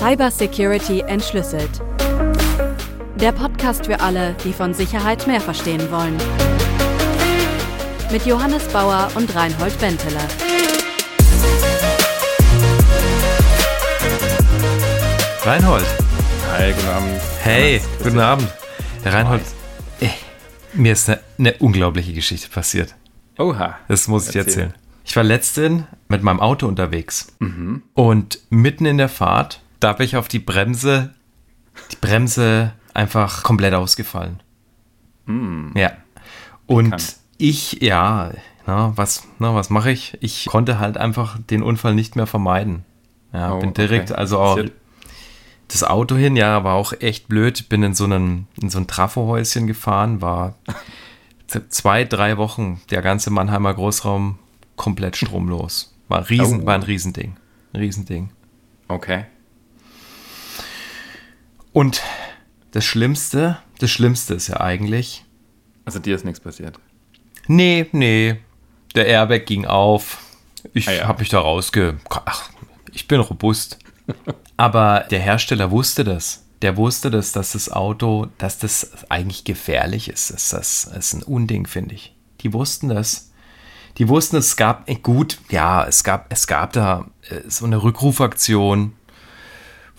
Cybersecurity entschlüsselt. Der Podcast für alle, die von Sicherheit mehr verstehen wollen. Mit Johannes Bauer und Reinhold Benteler. Reinhold. Hi, guten Abend. Hey, guten Abend. Herr Reinhold, äh, mir ist eine, eine unglaubliche Geschichte passiert. Oha. Das muss ich erzählen. Ich war letztens mit meinem Auto unterwegs und mitten in der Fahrt, da bin ich auf die Bremse, die Bremse einfach komplett ausgefallen. Ja. Und Bekannt. ich, ja, na, was, na, was mache ich? Ich konnte halt einfach den Unfall nicht mehr vermeiden. Ja, Oh, bin direkt, okay. also auch das Auto hin, ja, war auch echt blöd. Bin in so, einen, in so ein Trafohäuschen gefahren, war zwei, drei Wochen der ganze Mannheimer Großraum komplett stromlos. War, riesen, Oh. war ein Riesending. Ein Riesending. Okay. Und das Schlimmste, das Schlimmste ist ja eigentlich, Also dir ist nichts passiert. nee, nee, der Airbag ging auf. Ich Ah ja. habe mich da rausge... Ach, ich bin robust. Aber der Hersteller wusste das. Der wusste das, dass das Auto, dass das eigentlich gefährlich ist. Das, das ist ein Unding, finde ich. Die wussten das. Die wussten, es gab, gut, ja, es gab, es gab da äh, so eine Rückrufaktion.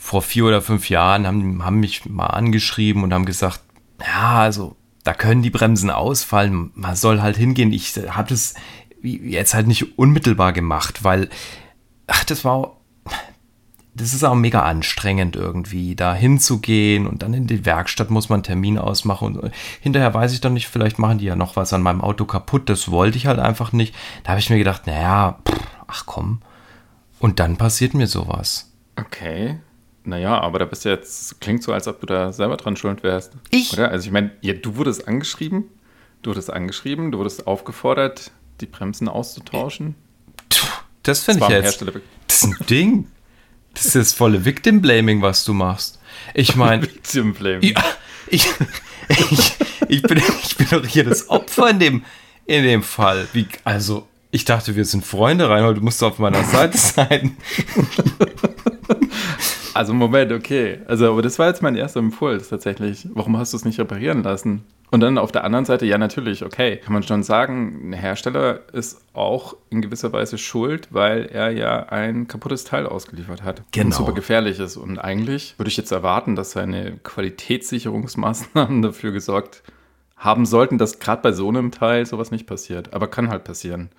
Vor vier oder fünf Jahren haben, haben mich mal angeschrieben und haben gesagt, ja, also da können die Bremsen ausfallen. Man soll halt hingehen. Ich habe das jetzt halt nicht unmittelbar gemacht, weil, ach, das war, das ist auch mega anstrengend irgendwie, da hinzugehen und dann in die Werkstatt muss man Termin ausmachen und hinterher weiß ich dann nicht, vielleicht machen die ja noch was an meinem Auto kaputt, das wollte ich halt einfach nicht. Da habe ich mir gedacht, naja, ach komm. Und dann passiert mir sowas. Okay. Naja, aber da bist du jetzt, klingt so, als ob du da selber dran schuld wärst. Ich? Oder? Also ich meine, ja, du wurdest angeschrieben, du wurdest angeschrieben, du wurdest aufgefordert, die Bremsen auszutauschen. Das finde ich jetzt. Das ist ein Ding. Das ist das volle Victim Blaming, was du machst. Ich meine, Victim Blame. ja, ich, ich, ich, bin, ich bin doch hier das Opfer in dem, in dem Fall. Wie, also, ich dachte, wir sind Freunde, Reinhold, du musst auf meiner Seite sein. Also Moment, okay. Also, aber das war jetzt mein erster Impuls tatsächlich. Warum hast du es nicht reparieren lassen? Und dann auf der anderen Seite, ja, natürlich, okay. Kann man schon sagen, ein Hersteller ist auch in gewisser Weise schuld, weil er ja ein kaputtes Teil ausgeliefert hat. Genau. Und super gefährlich ist. Und eigentlich würde ich jetzt erwarten, dass seine Qualitätssicherungsmaßnahmen dafür gesorgt haben sollten, dass gerade bei so einem Teil sowas nicht passiert. Aber kann halt passieren.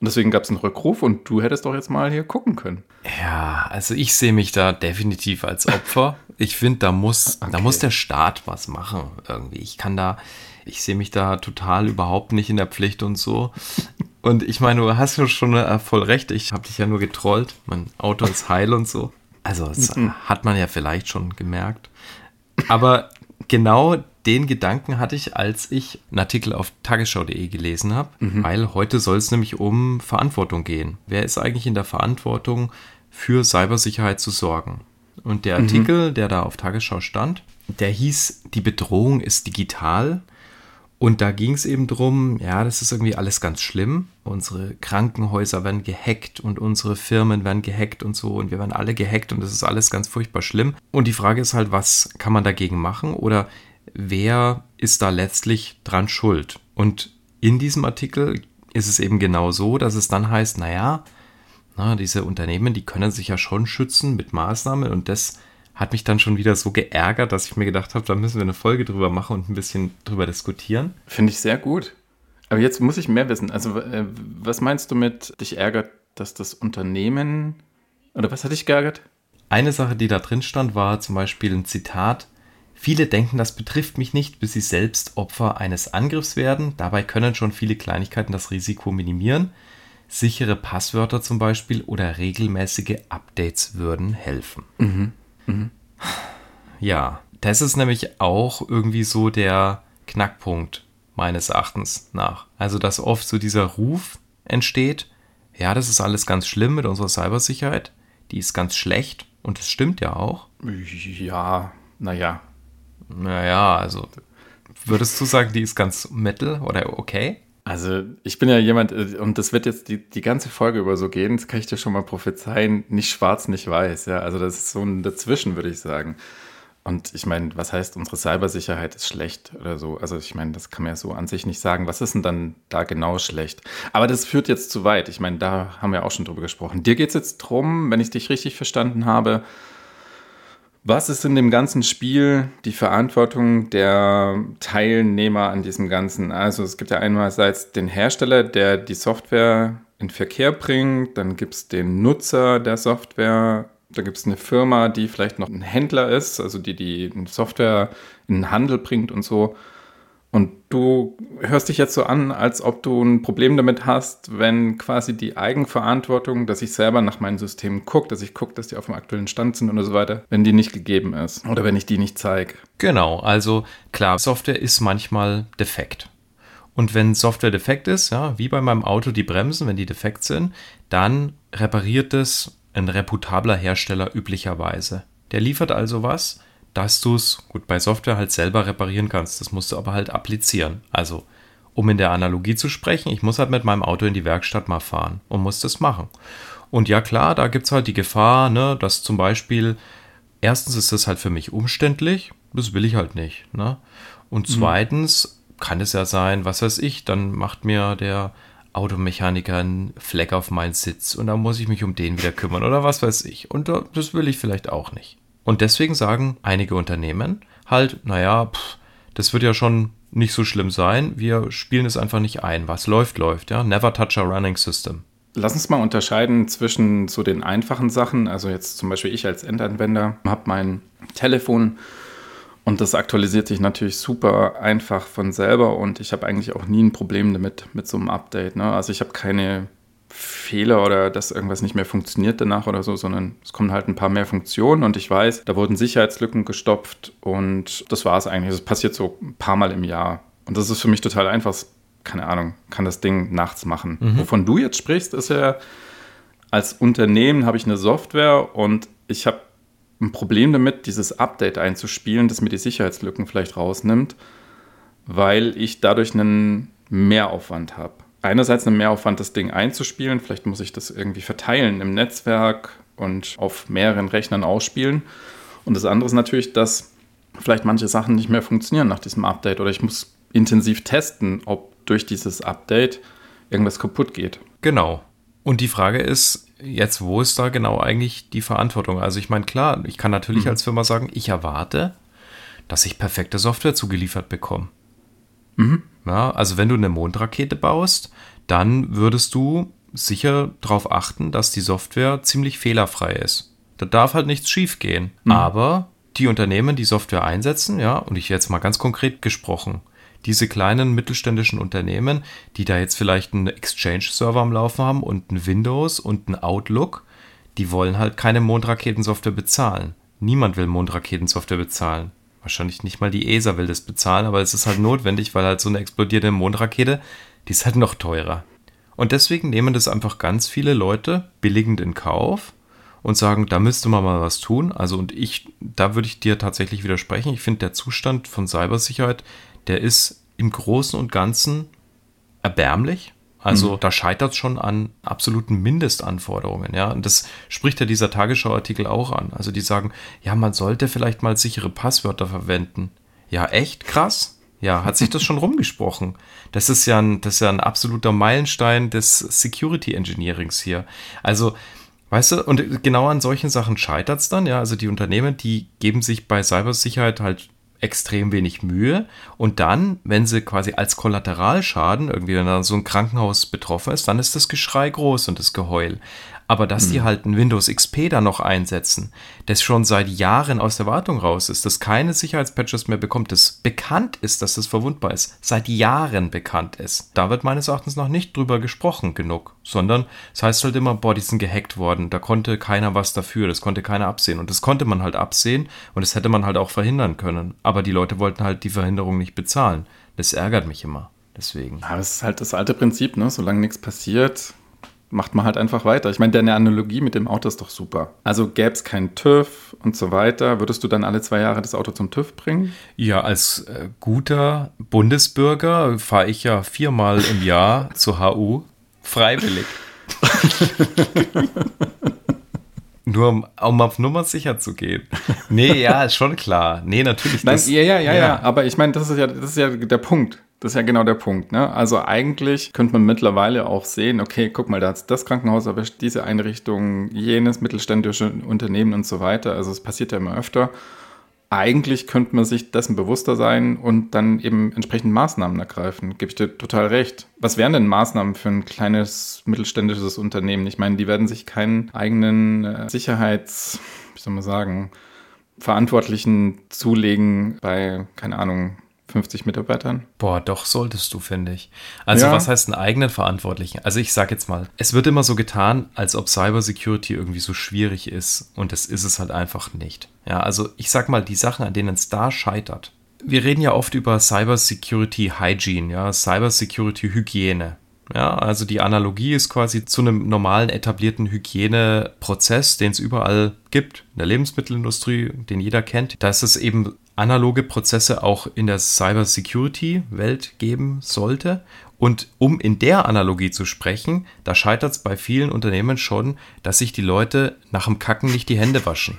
Und deswegen gab es einen Rückruf und du hättest doch jetzt mal hier gucken können. Ja, also ich sehe mich da definitiv als Opfer. Ich finde, da muss, da Okay. muss der Staat was machen irgendwie. Ich kann da, ich sehe mich da total überhaupt nicht in der Pflicht und so. Und ich meine, du hast ja schon äh, voll recht. Ich habe dich ja nur getrollt. Mein Auto ist heil und so. Also das hat man ja vielleicht schon gemerkt. Aber genau den Gedanken hatte ich, als ich einen Artikel auf tagesschau.de gelesen habe, weil heute soll es nämlich um Verantwortung gehen. Wer ist eigentlich in der Verantwortung, für Cybersicherheit zu sorgen? Und der Artikel, der da auf Tagesschau stand, der hieß, die Bedrohung ist digital. Und da ging es eben drum, ja, das ist irgendwie alles ganz schlimm. Unsere Krankenhäuser werden gehackt und unsere Firmen werden gehackt und so und wir werden alle gehackt und das ist alles ganz furchtbar schlimm. Und die Frage ist halt, was kann man dagegen machen oder wer ist da letztlich dran schuld? Und in diesem Artikel ist es eben genau so, dass es dann heißt, naja, na, diese Unternehmen, die können sich ja schon schützen mit Maßnahmen und das hat mich dann schon wieder so geärgert, dass ich mir gedacht habe, da müssen wir eine Folge drüber machen und ein bisschen drüber diskutieren. Finde ich sehr gut. Aber jetzt muss ich mehr wissen. Also, äh, was meinst du mit, dich ärgert, dass das Unternehmen. Oder was hat dich geärgert? Eine Sache, die da drin stand, war zum Beispiel ein Zitat. Viele denken, das betrifft mich nicht, bis sie selbst Opfer eines Angriffs werden. Dabei können schon viele Kleinigkeiten das Risiko minimieren. Sichere Passwörter zum Beispiel oder regelmäßige Updates würden helfen. Ja, das ist nämlich auch irgendwie so der Knackpunkt meines Erachtens nach. Also, dass oft so dieser Ruf entsteht, ja, das ist alles ganz schlimm mit unserer Cybersicherheit, die ist ganz schlecht und das stimmt ja auch. Ja, naja. Naja, also würdest du sagen, die ist ganz mittel oder okay? Also ich bin ja jemand, äh, und das wird jetzt die, die ganze Folge über so gehen, das kann ich dir schon mal prophezeien, nicht schwarz, nicht weiß. Ja, also das ist so ein Dazwischen, würde ich sagen. Und ich meine, was heißt, unsere Cybersicherheit ist schlecht oder so? Also ich meine, das kann man ja so an sich nicht sagen. Was ist denn dann da genau schlecht? Aber das führt jetzt zu weit. Ich meine, da haben wir auch schon drüber gesprochen. Dir geht es jetzt drum, wenn ich dich richtig verstanden habe, was ist in dem ganzen Spiel die Verantwortung der Teilnehmer an diesem Ganzen? Also es gibt ja einerseits den Hersteller, der die Software in Verkehr bringt, dann gibt es den Nutzer der Software, da gibt es eine Firma, die vielleicht noch ein Händler ist, also die die Software in den Handel bringt und so. Und du hörst dich jetzt so an, als ob du ein Problem damit hast, wenn quasi die Eigenverantwortung, dass ich selber nach meinen Systemen gucke, dass ich gucke, dass die auf dem aktuellen Stand sind und so weiter, wenn die nicht gegeben ist oder wenn ich die nicht zeige. Genau, also klar, Software ist manchmal defekt. Und wenn Software defekt ist, ja, wie bei meinem Auto die Bremsen, wenn die defekt sind, dann repariert es ein reputabler Hersteller üblicherweise. Der liefert also was, dass du es, gut, bei Software halt selber reparieren kannst. Das musst du aber halt applizieren. Also, um in der Analogie zu sprechen, ich muss halt mit meinem Auto in die Werkstatt mal fahren und muss das machen. Und ja, klar, da gibt es halt die Gefahr, ne, dass zum Beispiel, erstens ist das halt für mich umständlich, das will ich halt nicht. Ne? Und mhm. zweitens mhm. kann es ja sein, was weiß ich, dann macht mir der Automechaniker einen Fleck auf meinen Sitz und dann muss ich mich um den wieder kümmern oder was weiß ich. Und das will ich vielleicht auch nicht. Und deswegen sagen einige Unternehmen halt, naja, pff, das wird ja schon nicht so schlimm sein. Wir spielen es einfach nicht ein. Was läuft, läuft, ja. Never touch a running system. Lass uns mal unterscheiden zwischen so den einfachen Sachen. Also jetzt zum Beispiel ich als Endanwender habe mein Telefon und das aktualisiert sich natürlich super einfach von selber und ich habe eigentlich auch nie ein Problem damit mit so einem Update. Ne? Also ich habe keine Fehler oder dass irgendwas nicht mehr funktioniert danach oder so, sondern es kommen halt ein paar mehr Funktionen und ich weiß, da wurden Sicherheitslücken gestopft und das war es eigentlich. Das passiert so ein paar Mal im Jahr. Und das ist für mich total einfach. Keine Ahnung, kann das Ding nachts machen. Mhm. Wovon du jetzt sprichst, ist ja, als Unternehmen habe ich eine Software und ich habe ein Problem damit, dieses Update einzuspielen, das mir die Sicherheitslücken vielleicht rausnimmt, weil ich dadurch einen Mehraufwand habe einerseits ein Mehraufwand, das Ding einzuspielen. Vielleicht muss ich das irgendwie verteilen im Netzwerk und auf mehreren Rechnern ausspielen. Und das andere ist natürlich, dass vielleicht manche Sachen nicht mehr funktionieren nach diesem Update oder ich muss intensiv testen, ob durch dieses Update irgendwas kaputt geht. Genau. Und die Frage ist jetzt, wo ist da genau eigentlich die Verantwortung? Also ich meine, klar, ich kann natürlich mhm. als Firma sagen, ich erwarte, dass ich perfekte Software zugeliefert bekomme. Mhm. Ja, also wenn du eine Mondrakete baust, dann würdest du sicher darauf achten, dass die Software ziemlich fehlerfrei ist. Da darf halt nichts schiefgehen. Mhm. Aber die Unternehmen, die Software einsetzen, ja, und ich jetzt mal ganz konkret gesprochen, diese kleinen mittelständischen Unternehmen, die da jetzt vielleicht einen Exchange-Server am Laufen haben und ein Windows und ein Outlook, die wollen halt keine Mondraketensoftware bezahlen. Niemand will Mondraketensoftware bezahlen wahrscheinlich nicht mal die ESA will das bezahlen, aber es ist halt notwendig, weil halt so eine explodierende Mondrakete, die ist halt noch teurer. Und deswegen nehmen das einfach ganz viele Leute billigend in Kauf und sagen, da müsste man mal was tun. Also und ich, da würde ich dir tatsächlich widersprechen. Ich finde, der Zustand von Cybersicherheit, der ist im Großen und Ganzen erbärmlich. Also mhm. da scheitert es schon an absoluten Mindestanforderungen, ja. Und das spricht ja dieser Tagesschau-Artikel auch an. Also die sagen, ja, man sollte vielleicht mal sichere Passwörter verwenden. Ja, echt krass. Ja, hat sich das schon rumgesprochen. Das ist ja ein, das ist ja ein absoluter Meilenstein des Security Engineerings hier. Also, weißt du, und genau an solchen Sachen scheitert es dann, ja. Also die Unternehmen, die geben sich bei Cybersicherheit halt extrem wenig Mühe. Und dann, wenn sie quasi als Kollateralschaden, irgendwie, wenn dann so ein Krankenhaus betroffen ist, dann ist das Geschrei groß und das Geheul. Aber dass mhm. die halt ein Windows XP da noch einsetzen, das schon seit Jahren aus der Wartung raus ist, das keine Sicherheitspatches mehr bekommt, das bekannt ist, dass das verwundbar ist, seit Jahren bekannt ist. Da wird meines Erachtens noch nicht drüber gesprochen genug, sondern es heißt halt immer, boah, die sind gehackt worden, da konnte keiner was dafür, das konnte keiner absehen. Und das konnte man halt absehen und das hätte man halt auch verhindern können. Aber die Leute wollten halt die Verhinderung nicht bezahlen. Das ärgert mich immer. Deswegen. Aber es ist halt das alte Prinzip, ne? Solange nichts passiert, macht man halt einfach weiter. Ich meine, deine Analogie mit dem Auto ist doch super. Also gäbe es keinen TÜV und so weiter, würdest du dann alle zwei Jahre das Auto zum TÜV bringen? Ja, als äh, guter Bundesbürger fahre ich ja viermal im Jahr zur HU freiwillig. Nur um, um, auf Nummer sicher zu gehen. Nee, ja, ist schon klar. Nee, natürlich. Das, ja, ja, ja, ja, ja. Aber ich meine, das ist ja, das ist ja der Punkt. Das ist ja genau der Punkt. Ne? Also eigentlich könnte man mittlerweile auch sehen, okay, guck mal, da hat das Krankenhaus erwischt, diese Einrichtung, jenes mittelständische Unternehmen und so weiter. Also es passiert ja immer öfter. Eigentlich könnte man sich dessen bewusster sein und dann eben entsprechend Maßnahmen ergreifen. Gebe ich dir total recht. Was wären denn Maßnahmen für ein kleines mittelständisches Unternehmen? Ich meine, die werden sich keinen eigenen äh, Sicherheits, wie soll man sagen, Verantwortlichen zulegen bei, keine Ahnung, 50 Mitarbeitern? Boah, doch solltest du, finde ich. Also ja. was heißt einen eigenen Verantwortlichen? Also ich sage jetzt mal, es wird immer so getan, als ob Cybersecurity irgendwie so schwierig ist und das ist es halt einfach nicht. Ja, also ich sag mal, die Sachen, an denen es da scheitert. Wir reden ja oft über Cybersecurity Hygiene, ja, Cybersecurity Hygiene. Ja, also die Analogie ist quasi zu einem normalen etablierten Hygieneprozess, den es überall gibt, in der Lebensmittelindustrie, den jeder kennt. Da ist es eben analoge Prozesse auch in der Cyber-Security-Welt geben sollte. Und um in der Analogie zu sprechen, da scheitert es bei vielen Unternehmen schon, dass sich die Leute nach dem Kacken nicht die Hände waschen.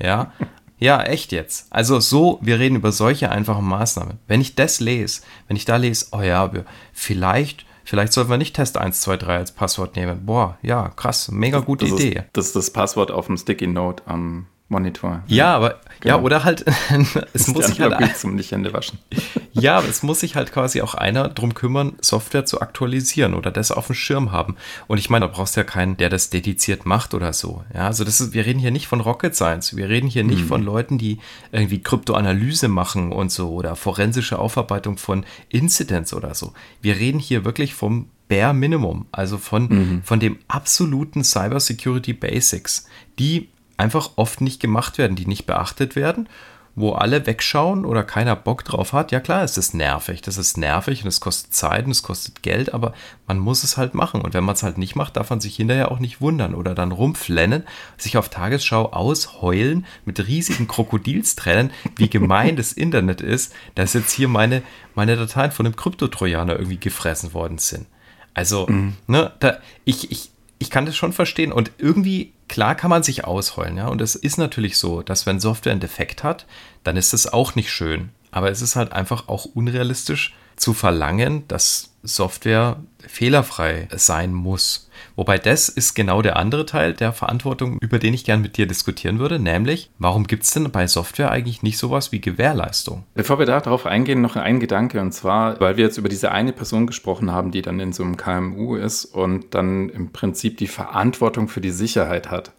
Ja, ja, echt jetzt. Also so, wir reden über solche einfachen Maßnahmen. Wenn ich das lese, wenn ich da lese, oh ja, vielleicht, vielleicht sollten wir nicht Test 1, 2, 3 als Passwort nehmen. Boah, ja, krass, mega gute das Idee. Ist, das ist das Passwort auf dem Sticky Note am Monitor. Ja, aber genau. ja, oder halt, es muss sich halt zum nicht Hände waschen. ja, aber es muss sich halt quasi auch einer drum kümmern, Software zu aktualisieren oder das auf dem Schirm haben. Und ich meine, da brauchst du ja keinen, der das dediziert macht oder so. Ja, also das ist, wir reden hier nicht von Rocket Science. Wir reden hier nicht hm. von Leuten, die irgendwie Kryptoanalyse machen und so oder forensische Aufarbeitung von Incidents oder so. Wir reden hier wirklich vom Bare Minimum, also von, mhm. von dem absoluten Cybersecurity Basics, die einfach oft nicht gemacht werden, die nicht beachtet werden, wo alle wegschauen oder keiner Bock drauf hat. Ja klar, es ist nervig, das ist nervig und es kostet Zeit und es kostet Geld, aber man muss es halt machen. Und wenn man es halt nicht macht, darf man sich hinterher auch nicht wundern oder dann rumflennen, sich auf Tagesschau ausheulen mit riesigen Krokodilstränen, wie gemein das Internet ist, dass jetzt hier meine, meine Dateien von einem Kryptotrojaner irgendwie gefressen worden sind. Also, mhm. ne, da, ich, ich, ich kann das schon verstehen und irgendwie, klar kann man sich ausheulen, ja. Und es ist natürlich so, dass wenn Software einen Defekt hat, dann ist es auch nicht schön. Aber es ist halt einfach auch unrealistisch zu verlangen, dass Software fehlerfrei sein muss. Wobei das ist genau der andere Teil der Verantwortung, über den ich gern mit dir diskutieren würde, nämlich, warum gibt es denn bei Software eigentlich nicht sowas wie Gewährleistung? Bevor wir darauf eingehen, noch ein Gedanke, und zwar, weil wir jetzt über diese eine Person gesprochen haben, die dann in so einem KMU ist und dann im Prinzip die Verantwortung für die Sicherheit hat.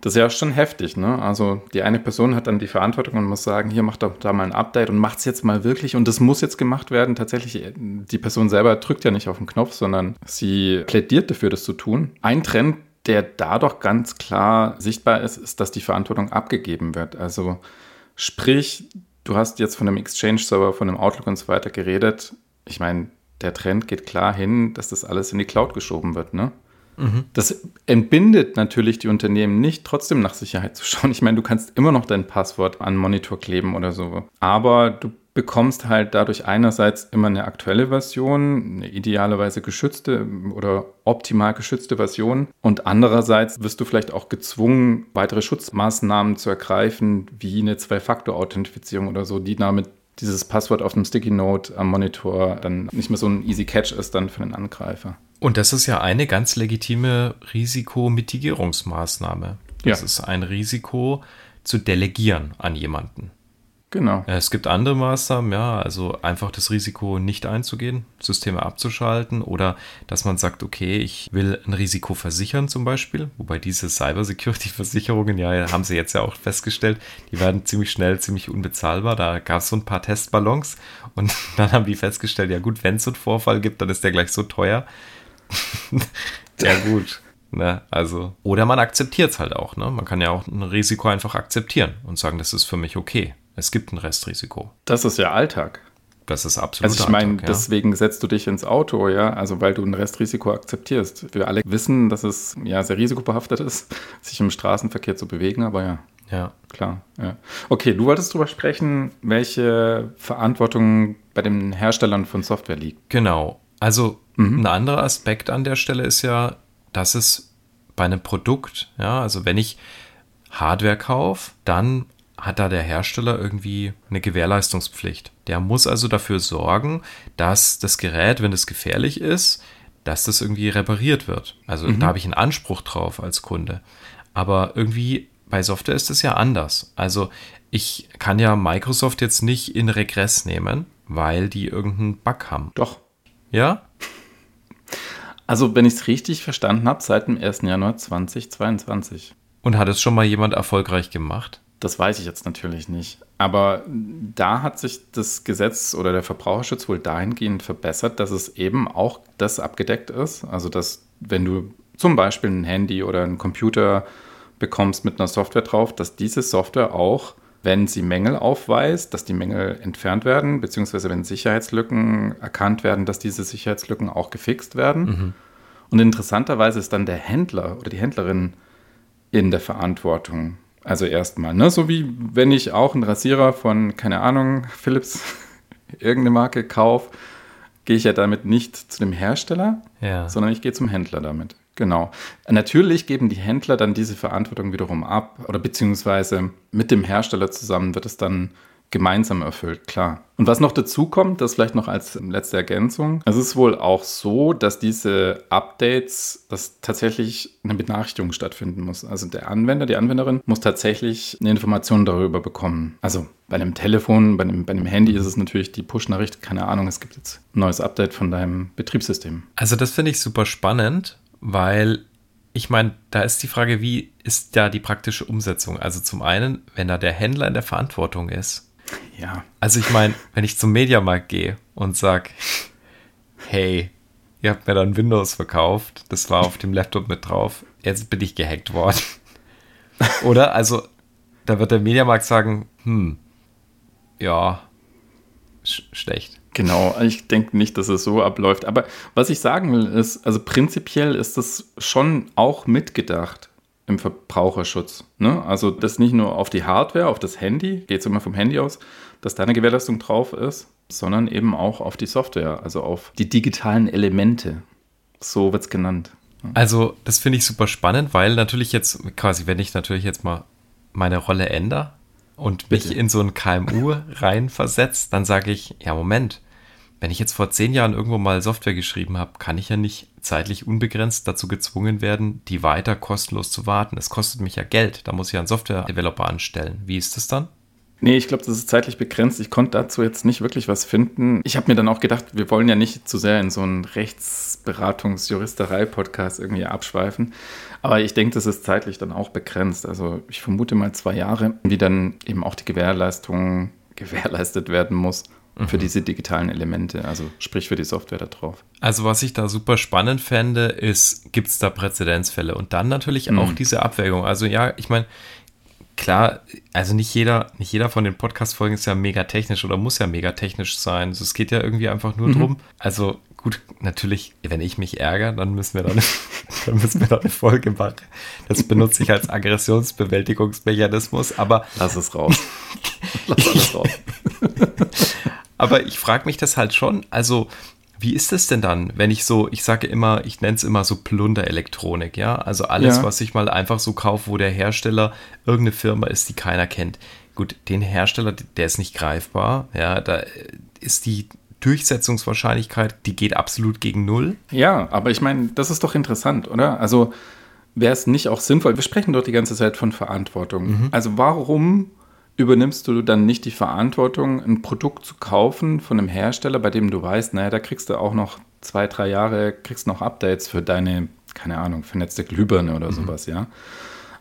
Das ist ja schon heftig, ne? Also die eine Person hat dann die Verantwortung und muss sagen, hier macht doch da mal ein Update und macht es jetzt mal wirklich und das muss jetzt gemacht werden. Tatsächlich, die Person selber drückt ja nicht auf den Knopf, sondern sie plädiert dafür, das zu tun. Ein Trend, der da doch ganz klar sichtbar ist, ist, dass die Verantwortung abgegeben wird. Also sprich, du hast jetzt von einem Exchange-Server, von einem Outlook und so weiter geredet. Ich meine, der Trend geht klar hin, dass das alles in die Cloud geschoben wird, ne? Das entbindet natürlich die Unternehmen nicht, trotzdem nach Sicherheit zu schauen. Ich meine, du kannst immer noch dein Passwort an Monitor kleben oder so. Aber du bekommst halt dadurch einerseits immer eine aktuelle Version, eine idealerweise geschützte oder optimal geschützte Version. Und andererseits wirst du vielleicht auch gezwungen, weitere Schutzmaßnahmen zu ergreifen, wie eine Zwei-Faktor-Authentifizierung oder so, die damit dieses Passwort auf dem Sticky Note am Monitor dann nicht mehr so ein easy Catch ist dann für den Angreifer. Und das ist ja eine ganz legitime Risikomitigierungsmaßnahme. Das ja. ist ein Risiko zu delegieren an jemanden. Genau. Es gibt andere Maßnahmen, ja, also einfach das Risiko nicht einzugehen, Systeme abzuschalten oder dass man sagt, okay, ich will ein Risiko versichern zum Beispiel, wobei diese Cybersecurity-Versicherungen, ja, haben sie jetzt ja auch festgestellt, die werden ziemlich schnell ziemlich unbezahlbar. Da gab es so ein paar Testballons und dann haben die festgestellt, ja gut, wenn es so einen Vorfall gibt, dann ist der gleich so teuer, ja, gut. Ne, also, oder man akzeptiert es halt auch. Ne? Man kann ja auch ein Risiko einfach akzeptieren und sagen, das ist für mich okay. Es gibt ein Restrisiko. Das ist ja Alltag. Das ist absolut. Also ich meine, ja. deswegen setzt du dich ins Auto, ja, also weil du ein Restrisiko akzeptierst. Wir alle wissen, dass es ja sehr risikobehaftet ist, sich im Straßenverkehr zu bewegen, aber ja. Ja. Klar, ja. Okay, du wolltest darüber sprechen, welche Verantwortung bei den Herstellern von Software liegt. Genau. Also mhm. ein anderer Aspekt an der Stelle ist ja, dass es bei einem Produkt, ja, also wenn ich Hardware kaufe, dann hat da der Hersteller irgendwie eine Gewährleistungspflicht. Der muss also dafür sorgen, dass das Gerät, wenn es gefährlich ist, dass das irgendwie repariert wird. Also mhm. da habe ich einen Anspruch drauf als Kunde. Aber irgendwie bei Software ist es ja anders. Also ich kann ja Microsoft jetzt nicht in Regress nehmen, weil die irgendeinen Bug haben. Doch. Ja? Also, wenn ich es richtig verstanden habe, seit dem 1. Januar 2022. Und hat es schon mal jemand erfolgreich gemacht? Das weiß ich jetzt natürlich nicht. Aber da hat sich das Gesetz oder der Verbraucherschutz wohl dahingehend verbessert, dass es eben auch das abgedeckt ist. Also, dass wenn du zum Beispiel ein Handy oder einen Computer bekommst mit einer Software drauf, dass diese Software auch, wenn sie Mängel aufweist, dass die Mängel entfernt werden, beziehungsweise wenn Sicherheitslücken erkannt werden, dass diese Sicherheitslücken auch gefixt werden. Mhm. Und interessanterweise ist dann der Händler oder die Händlerin in der Verantwortung. Also erstmal, ne? so wie wenn ich auch einen Rasierer von, keine Ahnung, Philips, irgendeine Marke kaufe, gehe ich ja damit nicht zu dem Hersteller, ja. sondern ich gehe zum Händler damit. Genau. Natürlich geben die Händler dann diese Verantwortung wiederum ab oder beziehungsweise mit dem Hersteller zusammen wird es dann gemeinsam erfüllt, klar. Und was noch dazu kommt, das vielleicht noch als letzte Ergänzung. Es ist wohl auch so, dass diese Updates, dass tatsächlich eine Benachrichtigung stattfinden muss. Also der Anwender, die Anwenderin muss tatsächlich eine Information darüber bekommen. Also bei einem Telefon, bei einem, bei einem Handy ist es natürlich die Push-Nachricht, keine Ahnung, es gibt jetzt ein neues Update von deinem Betriebssystem. Also das finde ich super spannend, weil ich meine, da ist die Frage, wie ist da die praktische Umsetzung? Also zum einen, wenn da der Händler in der Verantwortung ist, ja. Also ich meine, wenn ich zum Mediamarkt gehe und sage, hey, ihr habt mir dann Windows verkauft, das war auf dem Laptop mit drauf, jetzt bin ich gehackt worden. Oder? Also, da wird der Mediamarkt sagen, hm, ja, sch schlecht. Genau, ich denke nicht, dass es so abläuft. Aber was ich sagen will, ist, also prinzipiell ist das schon auch mitgedacht im Verbraucherschutz. Ne? Also das nicht nur auf die Hardware, auf das Handy, geht es immer vom Handy aus, dass da eine Gewährleistung drauf ist, sondern eben auch auf die Software, also auf die digitalen Elemente. So wird es genannt. Also das finde ich super spannend, weil natürlich jetzt quasi, wenn ich natürlich jetzt mal meine Rolle ändere und mich Bitte. in so ein KMU reinversetze, dann sage ich, ja Moment, wenn ich jetzt vor zehn Jahren irgendwo mal Software geschrieben habe, kann ich ja nicht zeitlich unbegrenzt dazu gezwungen werden, die weiter kostenlos zu warten. Es kostet mich ja Geld. Da muss ich einen Software-Developer anstellen. Wie ist das dann? Nee, ich glaube, das ist zeitlich begrenzt. Ich konnte dazu jetzt nicht wirklich was finden. Ich habe mir dann auch gedacht, wir wollen ja nicht zu sehr in so einen Rechtsberatungs-Juristerei-Podcast irgendwie abschweifen. Aber ich denke, das ist zeitlich dann auch begrenzt. Also ich vermute mal zwei Jahre, wie dann eben auch die Gewährleistung gewährleistet werden muss für mhm. diese digitalen Elemente, also sprich für die Software da drauf. Also was ich da super spannend fände, ist, gibt es da Präzedenzfälle und dann natürlich mhm. auch diese Abwägung. Also ja, ich meine, klar, also nicht jeder, nicht jeder von den Podcast-Folgen ist ja mega technisch oder muss ja mega technisch sein. Also es geht ja irgendwie einfach nur mhm. drum. Also gut, natürlich, wenn ich mich ärgere, dann müssen wir da eine, dann müssen wir da eine Folge machen. Das benutze ich als Aggressionsbewältigungsmechanismus, aber. Lass es raus. Lass alles raus. Aber ich frage mich das halt schon, also wie ist es denn dann, wenn ich so, ich sage immer, ich nenne es immer so Plunderelektronik, ja? Also alles, ja. was ich mal einfach so kaufe, wo der Hersteller irgendeine Firma ist, die keiner kennt. Gut, den Hersteller, der ist nicht greifbar, ja, da ist die Durchsetzungswahrscheinlichkeit, die geht absolut gegen null. Ja, aber ich meine, das ist doch interessant, oder? Also wäre es nicht auch sinnvoll, wir sprechen dort die ganze Zeit von Verantwortung. Mhm. Also warum übernimmst du dann nicht die Verantwortung, ein Produkt zu kaufen von einem Hersteller, bei dem du weißt, naja, da kriegst du auch noch zwei, drei Jahre, kriegst noch Updates für deine, keine Ahnung, vernetzte Glühbirne oder mhm. sowas, ja.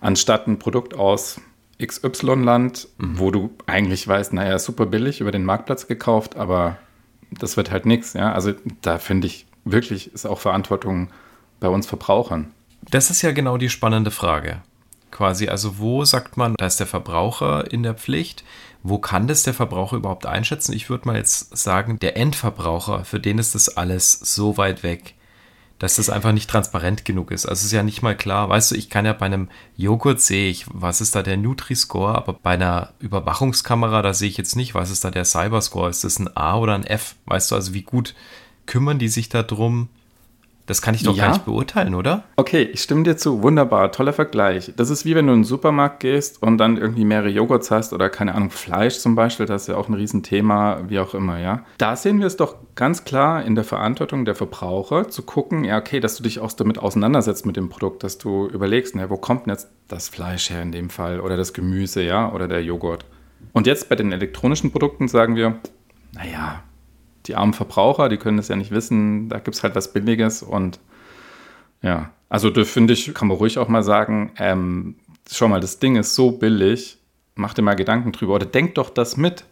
Anstatt ein Produkt aus XY-Land, mhm. wo du eigentlich weißt, naja, super billig über den Marktplatz gekauft, aber das wird halt nichts, ja. Also da finde ich wirklich, ist auch Verantwortung bei uns Verbrauchern. Das ist ja genau die spannende Frage. Quasi. Also wo sagt man, da ist der Verbraucher in der Pflicht? Wo kann das der Verbraucher überhaupt einschätzen? Ich würde mal jetzt sagen, der Endverbraucher, für den ist das alles so weit weg, dass das einfach nicht transparent genug ist. Also es ist ja nicht mal klar, weißt du, ich kann ja bei einem Joghurt sehe ich, was ist da der Nutri-Score, aber bei einer Überwachungskamera, da sehe ich jetzt nicht, was ist da der Cyberscore, ist das ein A oder ein F? Weißt du, also wie gut kümmern die sich darum, das kann ich doch ja? gar nicht beurteilen, oder? Okay, ich stimme dir zu. Wunderbar, toller Vergleich. Das ist wie wenn du in den Supermarkt gehst und dann irgendwie mehrere Joghurts hast oder keine Ahnung, Fleisch zum Beispiel, das ist ja auch ein Riesenthema, wie auch immer, ja. Da sehen wir es doch ganz klar in der Verantwortung der Verbraucher zu gucken, ja, okay, dass du dich auch damit auseinandersetzt mit dem Produkt, dass du überlegst, na, wo kommt denn jetzt das Fleisch her in dem Fall oder das Gemüse, ja, oder der Joghurt. Und jetzt bei den elektronischen Produkten sagen wir, naja, die armen Verbraucher, die können das ja nicht wissen, da gibt es halt was Billiges und ja, also da finde ich, kann man ruhig auch mal sagen, ähm, schau mal, das Ding ist so billig, mach dir mal Gedanken drüber oder denk doch das mit,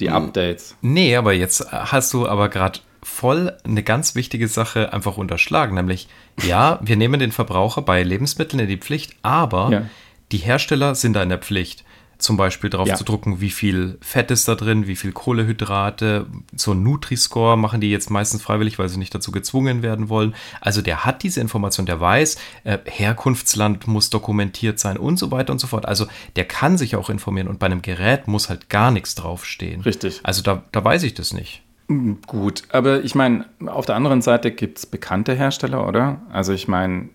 die hm. Updates. Nee, aber jetzt hast du aber gerade voll eine ganz wichtige Sache einfach unterschlagen, nämlich ja, wir nehmen den Verbraucher bei Lebensmitteln in die Pflicht, aber ja. die Hersteller sind da in der Pflicht zum Beispiel drauf ja. zu drucken, wie viel Fett ist da drin, wie viel Kohlehydrate. So ein Nutri-Score machen die jetzt meistens freiwillig, weil sie nicht dazu gezwungen werden wollen. Also der hat diese Information, der weiß, äh, Herkunftsland muss dokumentiert sein und so weiter und so fort. Also der kann sich auch informieren und bei einem Gerät muss halt gar nichts draufstehen. Richtig. Also da, da weiß ich das nicht. Hm, gut, aber ich meine, auf der anderen Seite gibt es bekannte Hersteller, oder? Also ich meine,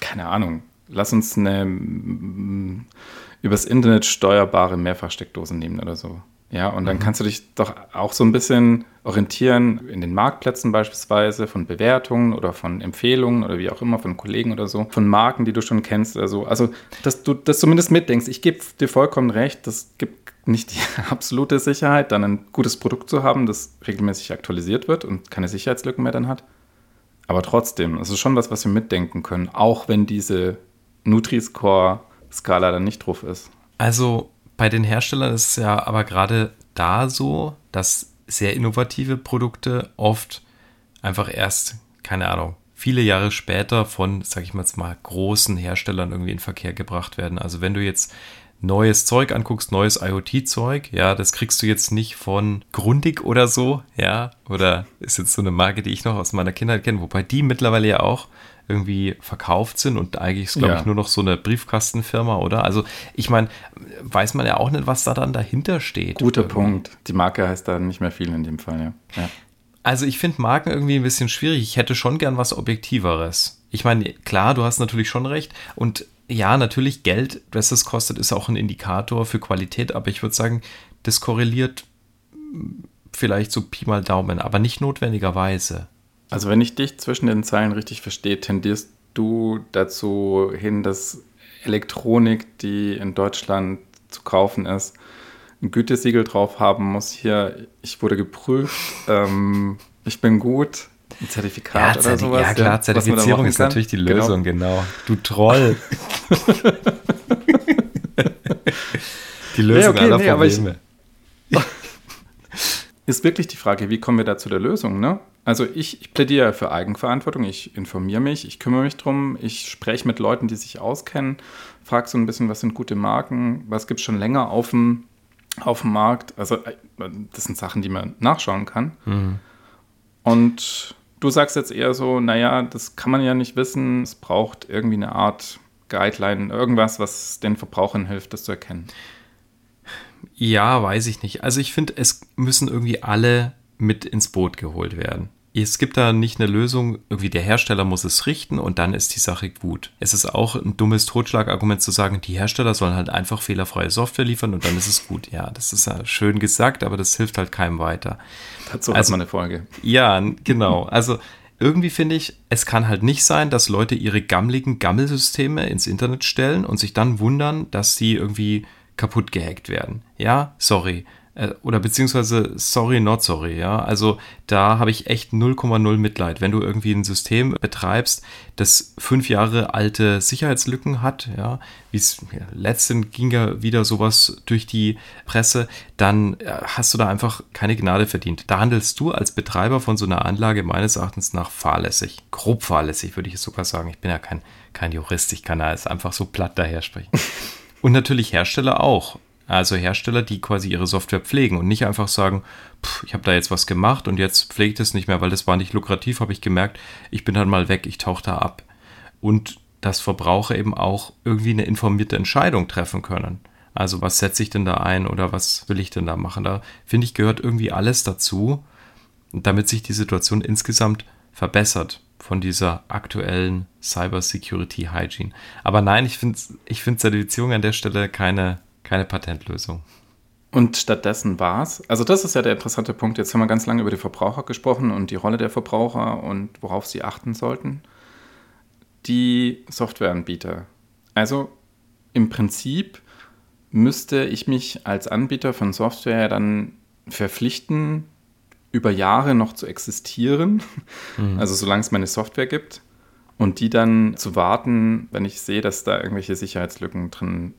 keine Ahnung, lass uns eine übers Internet steuerbare Mehrfachsteckdosen nehmen oder so. Ja, und dann mhm. kannst du dich doch auch so ein bisschen orientieren in den Marktplätzen beispielsweise von Bewertungen oder von Empfehlungen oder wie auch immer von Kollegen oder so, von Marken, die du schon kennst oder so. Also, dass du das zumindest mitdenkst. Ich gebe dir vollkommen recht, das gibt nicht die absolute Sicherheit, dann ein gutes Produkt zu haben, das regelmäßig aktualisiert wird und keine Sicherheitslücken mehr dann hat. Aber trotzdem, es ist schon was, was wir mitdenken können, auch wenn diese Nutri-Score Skala dann nicht drauf ist. Also bei den Herstellern ist es ja aber gerade da so, dass sehr innovative Produkte oft einfach erst, keine Ahnung, viele Jahre später von, sag ich mal jetzt mal, großen Herstellern irgendwie in Verkehr gebracht werden. Also wenn du jetzt neues Zeug anguckst, neues IoT-Zeug, ja, das kriegst du jetzt nicht von Grundig oder so, ja, oder ist jetzt so eine Marke, die ich noch aus meiner Kindheit kenne, wobei die mittlerweile ja auch irgendwie verkauft sind und eigentlich ist, glaube ja. ich, nur noch so eine Briefkastenfirma, oder? Also, ich meine, weiß man ja auch nicht, was da dann dahinter steht. Guter irgendwie. Punkt. Die Marke heißt da nicht mehr viel in dem Fall, ja. ja. Also, ich finde Marken irgendwie ein bisschen schwierig. Ich hätte schon gern was Objektiveres. Ich meine, klar, du hast natürlich schon recht. Und ja, natürlich Geld, das es kostet, ist auch ein Indikator für Qualität, aber ich würde sagen, das korreliert vielleicht so Pi mal Daumen, aber nicht notwendigerweise. Also wenn ich dich zwischen den Zeilen richtig verstehe, tendierst du dazu hin, dass Elektronik, die in Deutschland zu kaufen ist, ein Gütesiegel drauf haben muss. Hier, ich wurde geprüft, ähm, ich bin gut, ein Zertifikat ja, oder sowas. Ja klar, Zertifizierung ist natürlich die genau. Lösung, genau. genau. Du Troll. die Lösung ja, okay, aller nee, Probleme. Ist wirklich die Frage, wie kommen wir da zu der Lösung, ne? Also ich, ich plädiere für Eigenverantwortung, ich informiere mich, ich kümmere mich drum, ich spreche mit Leuten, die sich auskennen, frage so ein bisschen, was sind gute Marken, was gibt es schon länger auf dem, auf dem Markt. Also äh, das sind Sachen, die man nachschauen kann. Mhm. Und du sagst jetzt eher so, naja, das kann man ja nicht wissen, es braucht irgendwie eine Art Guideline, irgendwas, was den Verbrauchern hilft, das zu erkennen. Ja, weiß ich nicht. Also ich finde, es müssen irgendwie alle mit ins Boot geholt werden. Es gibt da nicht eine Lösung, irgendwie der Hersteller muss es richten und dann ist die Sache gut. Es ist auch ein dummes Totschlagargument zu sagen, die Hersteller sollen halt einfach fehlerfreie Software liefern und dann ist es gut. Ja, das ist ja schön gesagt, aber das hilft halt keinem weiter. Dazu also, hat man eine Folge. Ja, genau. Also irgendwie finde ich, es kann halt nicht sein, dass Leute ihre gammeligen Gammelsysteme ins Internet stellen und sich dann wundern, dass sie irgendwie kaputt gehackt werden. Ja, sorry äh, oder beziehungsweise sorry, not sorry, ja. Also da habe ich echt 0,0 Mitleid. Wenn du irgendwie ein System betreibst, das fünf Jahre alte Sicherheitslücken hat, ja, wie es ja, letztens ging ja wieder sowas durch die Presse, dann äh, hast du da einfach keine Gnade verdient. Da handelst du als Betreiber von so einer Anlage meines Erachtens nach fahrlässig. Grob fahrlässig, würde ich es sogar sagen. Ich bin ja kein, kein Jurist, ich kann da jetzt einfach so platt daher sprechen. Und natürlich Hersteller auch. Also Hersteller, die quasi ihre Software pflegen und nicht einfach sagen, ich habe da jetzt was gemacht und jetzt pflegt es nicht mehr, weil das war nicht lukrativ, habe ich gemerkt, ich bin dann mal weg, ich tauche da ab. Und dass Verbraucher eben auch irgendwie eine informierte Entscheidung treffen können. Also was setze ich denn da ein oder was will ich denn da machen? Da finde ich, gehört irgendwie alles dazu, damit sich die Situation insgesamt verbessert von dieser aktuellen Cyber Security Hygiene. Aber nein, ich finde ich find Zertifizierung an der Stelle keine keine Patentlösung. Und stattdessen war es, also das ist ja der interessante Punkt, jetzt haben wir ganz lange über die Verbraucher gesprochen und die Rolle der Verbraucher und worauf sie achten sollten. Die Softwareanbieter. Also im Prinzip müsste ich mich als Anbieter von Software dann verpflichten, über Jahre noch zu existieren, mhm. also solange es meine Software gibt, und die dann zu warten, wenn ich sehe, dass da irgendwelche Sicherheitslücken drin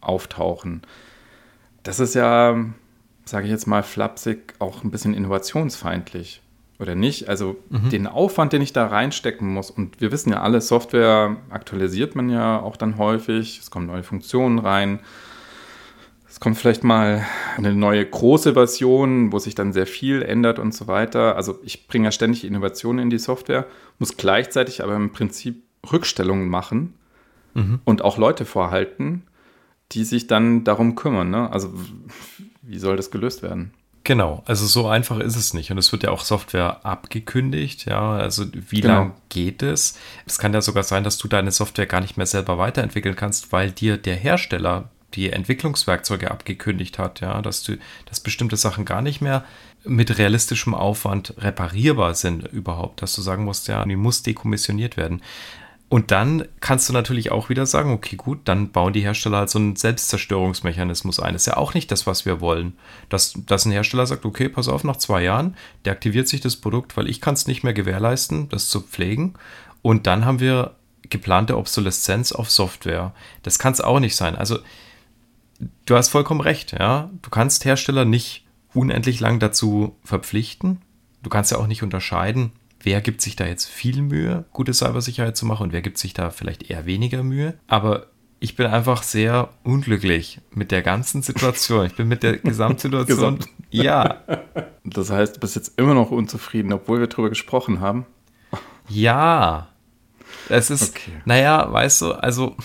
auftauchen. Das ist ja, sage ich jetzt mal flapsig, auch ein bisschen innovationsfeindlich. Oder nicht? Also mhm. den Aufwand, den ich da reinstecken muss, und wir wissen ja alle, Software aktualisiert man ja auch dann häufig, es kommen neue Funktionen rein, es kommt vielleicht mal eine neue große Version, wo sich dann sehr viel ändert und so weiter. Also ich bringe ja ständig Innovationen in die Software, muss gleichzeitig aber im Prinzip Rückstellungen machen mhm. und auch Leute vorhalten, die sich dann darum kümmern. Ne? Also wie soll das gelöst werden? Genau, also so einfach ist es nicht. Und es wird ja auch Software abgekündigt. Ja, also wie genau. lang geht es? Es kann ja sogar sein, dass du deine Software gar nicht mehr selber weiterentwickeln kannst, weil dir der Hersteller die Entwicklungswerkzeuge abgekündigt hat. Ja, dass du, dass bestimmte Sachen gar nicht mehr mit realistischem Aufwand reparierbar sind überhaupt, dass du sagen musst, ja, die muss dekommissioniert werden. Und dann kannst du natürlich auch wieder sagen, okay, gut, dann bauen die Hersteller halt so einen Selbstzerstörungsmechanismus ein. Das ist ja auch nicht das, was wir wollen. Dass, dass ein Hersteller sagt, okay, pass auf, nach zwei Jahren deaktiviert sich das Produkt, weil ich kann es nicht mehr gewährleisten, das zu pflegen. Und dann haben wir geplante Obsoleszenz auf Software. Das kann es auch nicht sein. Also, du hast vollkommen recht, ja. Du kannst Hersteller nicht unendlich lang dazu verpflichten. Du kannst ja auch nicht unterscheiden, wer gibt sich da jetzt viel Mühe, gute Cybersicherheit zu machen und wer gibt sich da vielleicht eher weniger Mühe. Aber ich bin einfach sehr unglücklich mit der ganzen Situation. Ich bin mit der Gesamtsituation. Gesamt. Ja. Das heißt, du bist jetzt immer noch unzufrieden, obwohl wir darüber gesprochen haben. Ja. Es ist, okay. naja, weißt du, also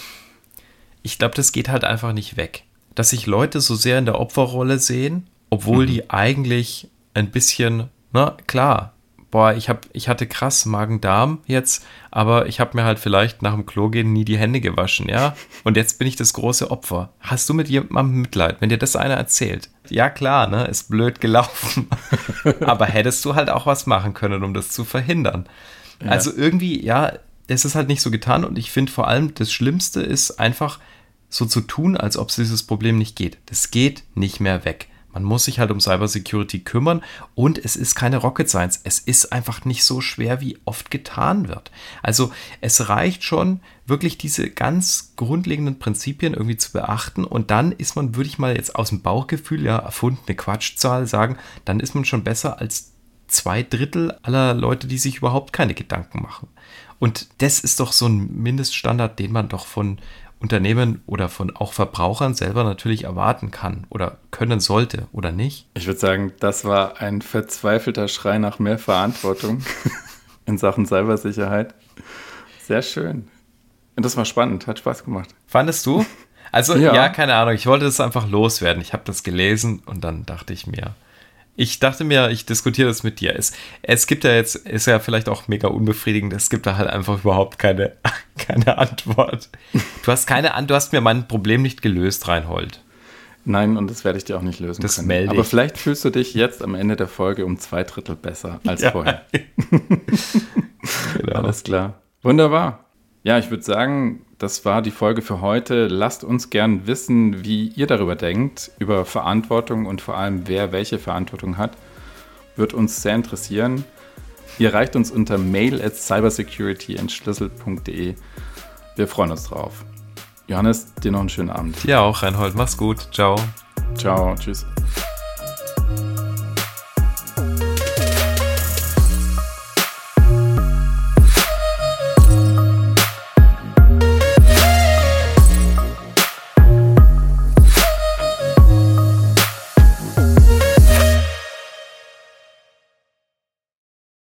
ich glaube, das geht halt einfach nicht weg. Dass sich Leute so sehr in der Opferrolle sehen, obwohl mhm. die eigentlich ein bisschen, na klar, boah, ich, hab, ich hatte krass Magen-Darm jetzt, aber ich habe mir halt vielleicht nach dem Klo gehen nie die Hände gewaschen, ja? Und jetzt bin ich das große Opfer. Hast du mit jemandem Mitleid, wenn dir das einer erzählt? Ja, klar, ne? Ist blöd gelaufen. aber hättest du halt auch was machen können, um das zu verhindern. Ja. Also irgendwie, ja, es ist halt nicht so getan und ich finde vor allem das Schlimmste ist einfach so zu tun, als ob es dieses Problem nicht geht. Das geht nicht mehr weg. Man muss sich halt um Cybersecurity kümmern und es ist keine Rocket Science. Es ist einfach nicht so schwer, wie oft getan wird. Also es reicht schon, wirklich diese ganz grundlegenden Prinzipien irgendwie zu beachten und dann ist man, würde ich mal jetzt aus dem Bauchgefühl, ja, erfundene Quatschzahl sagen, dann ist man schon besser als zwei Drittel aller Leute, die sich überhaupt keine Gedanken machen. Und das ist doch so ein Mindeststandard, den man doch von Unternehmen oder von auch Verbrauchern selber natürlich erwarten kann oder können sollte oder nicht? Ich würde sagen, das war ein verzweifelter Schrei nach mehr Verantwortung in Sachen Cybersicherheit. Sehr schön. Und das war spannend, hat Spaß gemacht. Fandest du? Also, ja, ja keine Ahnung, ich wollte das einfach loswerden. Ich habe das gelesen und dann dachte ich mir, ich dachte mir, ich diskutiere das mit dir. Es, es gibt ja jetzt, ist ja vielleicht auch mega unbefriedigend, es gibt da halt einfach überhaupt keine, keine Antwort. Du hast keine du hast mir mein Problem nicht gelöst, Reinhold. Nein, und das werde ich dir auch nicht lösen das können. Melde Aber ich. vielleicht fühlst du dich jetzt am Ende der Folge um zwei Drittel besser als ja. vorher. genau. Alles klar. Wunderbar. Ja, ich würde sagen, das war die Folge für heute. Lasst uns gern wissen, wie ihr darüber denkt, über Verantwortung und vor allem, wer welche Verantwortung hat. Wird uns sehr interessieren. Ihr erreicht uns unter mail at cybersecurityentschlüssel.de. Wir freuen uns drauf. Johannes, dir noch einen schönen Abend. Dir auch, Reinhold. Mach's gut. Ciao. Ciao. Tschüss.